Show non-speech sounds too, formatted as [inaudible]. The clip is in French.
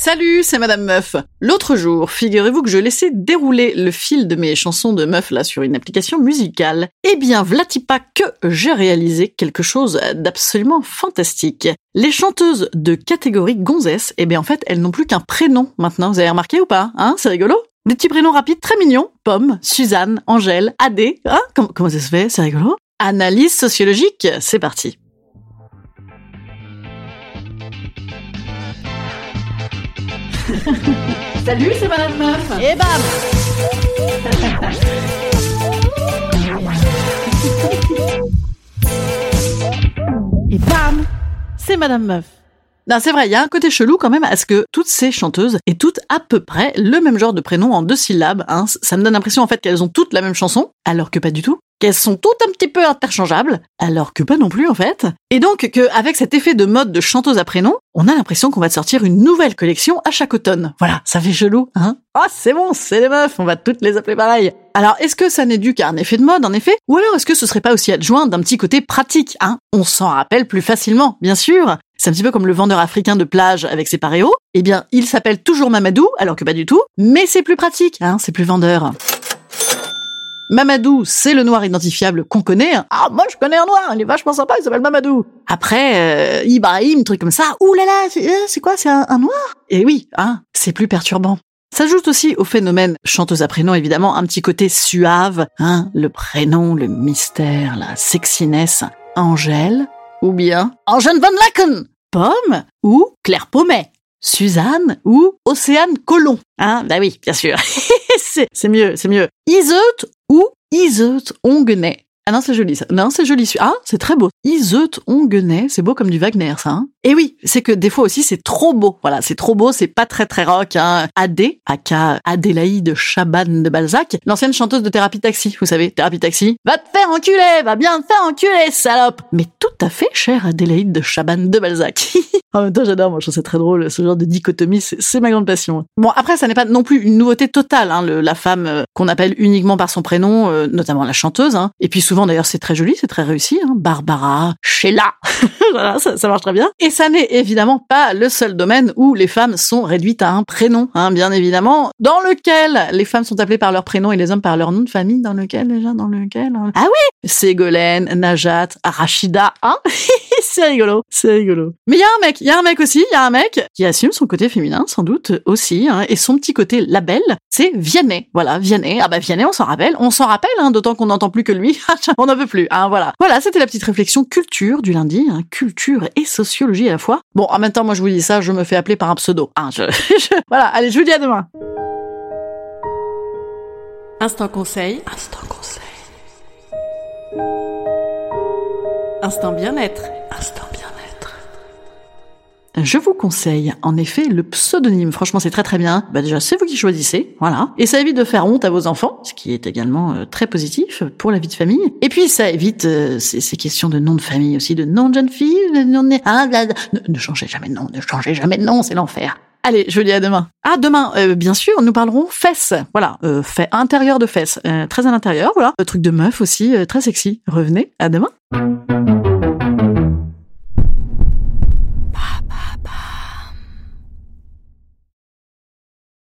Salut, c'est Madame Meuf. L'autre jour, figurez-vous que je laissais dérouler le fil de mes chansons de meuf là sur une application musicale. Eh bien, vlati pas que j'ai réalisé quelque chose d'absolument fantastique. Les chanteuses de catégorie gonzesse, eh bien en fait, elles n'ont plus qu'un prénom maintenant. Vous avez remarqué ou pas Hein C'est rigolo? Des petits prénoms rapides très mignons. Pomme, Suzanne, Angèle, Adé. Hein? Comment ça se fait? C'est rigolo? Analyse sociologique, c'est parti. [laughs] Salut, c'est Madame Meuf. Et bam Et bam C'est Madame Meuf. Non, c'est vrai, il y a un côté chelou quand même à ce que toutes ces chanteuses aient toutes à peu près le même genre de prénom en deux syllabes. Hein. Ça me donne l'impression en fait qu'elles ont toutes la même chanson, alors que pas du tout. Qu'elles sont toutes un petit peu interchangeables, alors que pas non plus en fait. Et donc qu'avec cet effet de mode de chanteuse à prénom, on a l'impression qu'on va sortir une nouvelle collection à chaque automne. Voilà, ça fait chelou, hein Ah, c'est bon, c'est les meufs, on va toutes les appeler pareil. Alors, est-ce que ça n'est dû qu'à un effet de mode, en effet Ou alors est-ce que ce serait pas aussi adjoint d'un petit côté pratique, hein? On s'en rappelle plus facilement, bien sûr. C'est un petit peu comme le vendeur africain de plage avec ses paréos. Eh bien, il s'appelle toujours Mamadou, alors que pas du tout, mais c'est plus pratique, hein, c'est plus vendeur. Mamadou, c'est le noir identifiable qu'on connaît. Ah, moi je connais un noir, il est vachement sympa, il s'appelle Mamadou. Après, euh, Ibrahim, truc comme ça. Ouh là là, c'est euh, quoi, c'est un, un noir? Et oui, hein, c'est plus perturbant. S'ajoute aussi au phénomène chanteuse à prénom, évidemment, un petit côté suave, hein, le prénom, le mystère, la sexiness. Angèle, ou bien Angèle Van Laken, Pomme, ou Claire Pommet. Suzanne ou Océane Colomb. Hein, bah oui, bien sûr. [laughs] c'est mieux, c'est mieux. Iseut Iseut Ongenay. Ah non, c'est joli ça. Non, c'est joli. Ah, c'est très beau. Iseut Ongenay, c'est beau comme du Wagner ça. Hein Et oui, c'est que des fois aussi c'est trop beau. Voilà, c'est trop beau, c'est pas très très rock. Hein. Adé, aka Adélaïde Chaban de Balzac, l'ancienne chanteuse de Thérapie Taxi. Vous savez, Thérapie Taxi. Va te faire enculer, va bien te faire enculer, salope. Mais tout à fait, chère Adélaïde de Chaban de Balzac. [laughs] en même temps, j'adore. Moi, je trouve ça très drôle. Ce genre de dichotomie, c'est ma grande passion. Bon, après, ça n'est pas non plus une nouveauté totale. Hein, la femme euh, qu'on appelle uniquement par son prénom, euh, notamment la chanteuse. Hein. Et puis souvent, d'ailleurs, c'est très joli, c'est très réussi. Hein. Barbara, Sheila. [laughs] voilà, ça, marche très bien. Et ça n'est évidemment pas le seul domaine où les femmes sont réduites à un prénom, hein, bien évidemment, dans lequel les femmes sont appelées par leur prénom et les hommes par leur nom de famille, dans lequel déjà, dans lequel hein. Ah oui Ségolène, Najat, Rachida, hein [laughs] C'est rigolo, c'est rigolo. Mais il y a un mec, il y a un mec aussi, il y a un mec qui assume son côté féminin, sans doute aussi, hein, et son petit côté label, c'est Vianney. Voilà, Vianney. Ah bah Vianney, on s'en rappelle, on s'en rappelle, hein, d'autant qu'on n'entend plus que lui. [laughs] [laughs] on n'en veut plus, hein, voilà. Voilà, c'était la petite réflexion culture du lundi, hein, culture et sociologie à la fois. Bon, en même temps, moi je vous dis ça, je me fais appeler par un pseudo. Hein, je, [laughs] je- voilà, allez, je vous dis à demain. Instant conseil. Instant conseil. Instant bien-être. Instant bien-être. Je vous conseille, en effet, le pseudonyme. Franchement, c'est très très bien. Bah déjà, c'est vous qui choisissez, voilà. Et ça évite de faire honte à vos enfants, ce qui est également euh, très positif pour la vie de famille. Et puis, ça évite euh, ces, questions de nom de famille aussi, de nom de jeune fille, de nom de... Ah, là, là. ne, ne changez jamais de nom, ne changez jamais de nom, c'est l'enfer. Allez, je vous dis à demain. Ah, demain, euh, bien sûr, nous parlerons fesses. Voilà, fait intérieur de fesses, très à l'intérieur, voilà. Le truc de meuf aussi, très sexy. Revenez, à demain.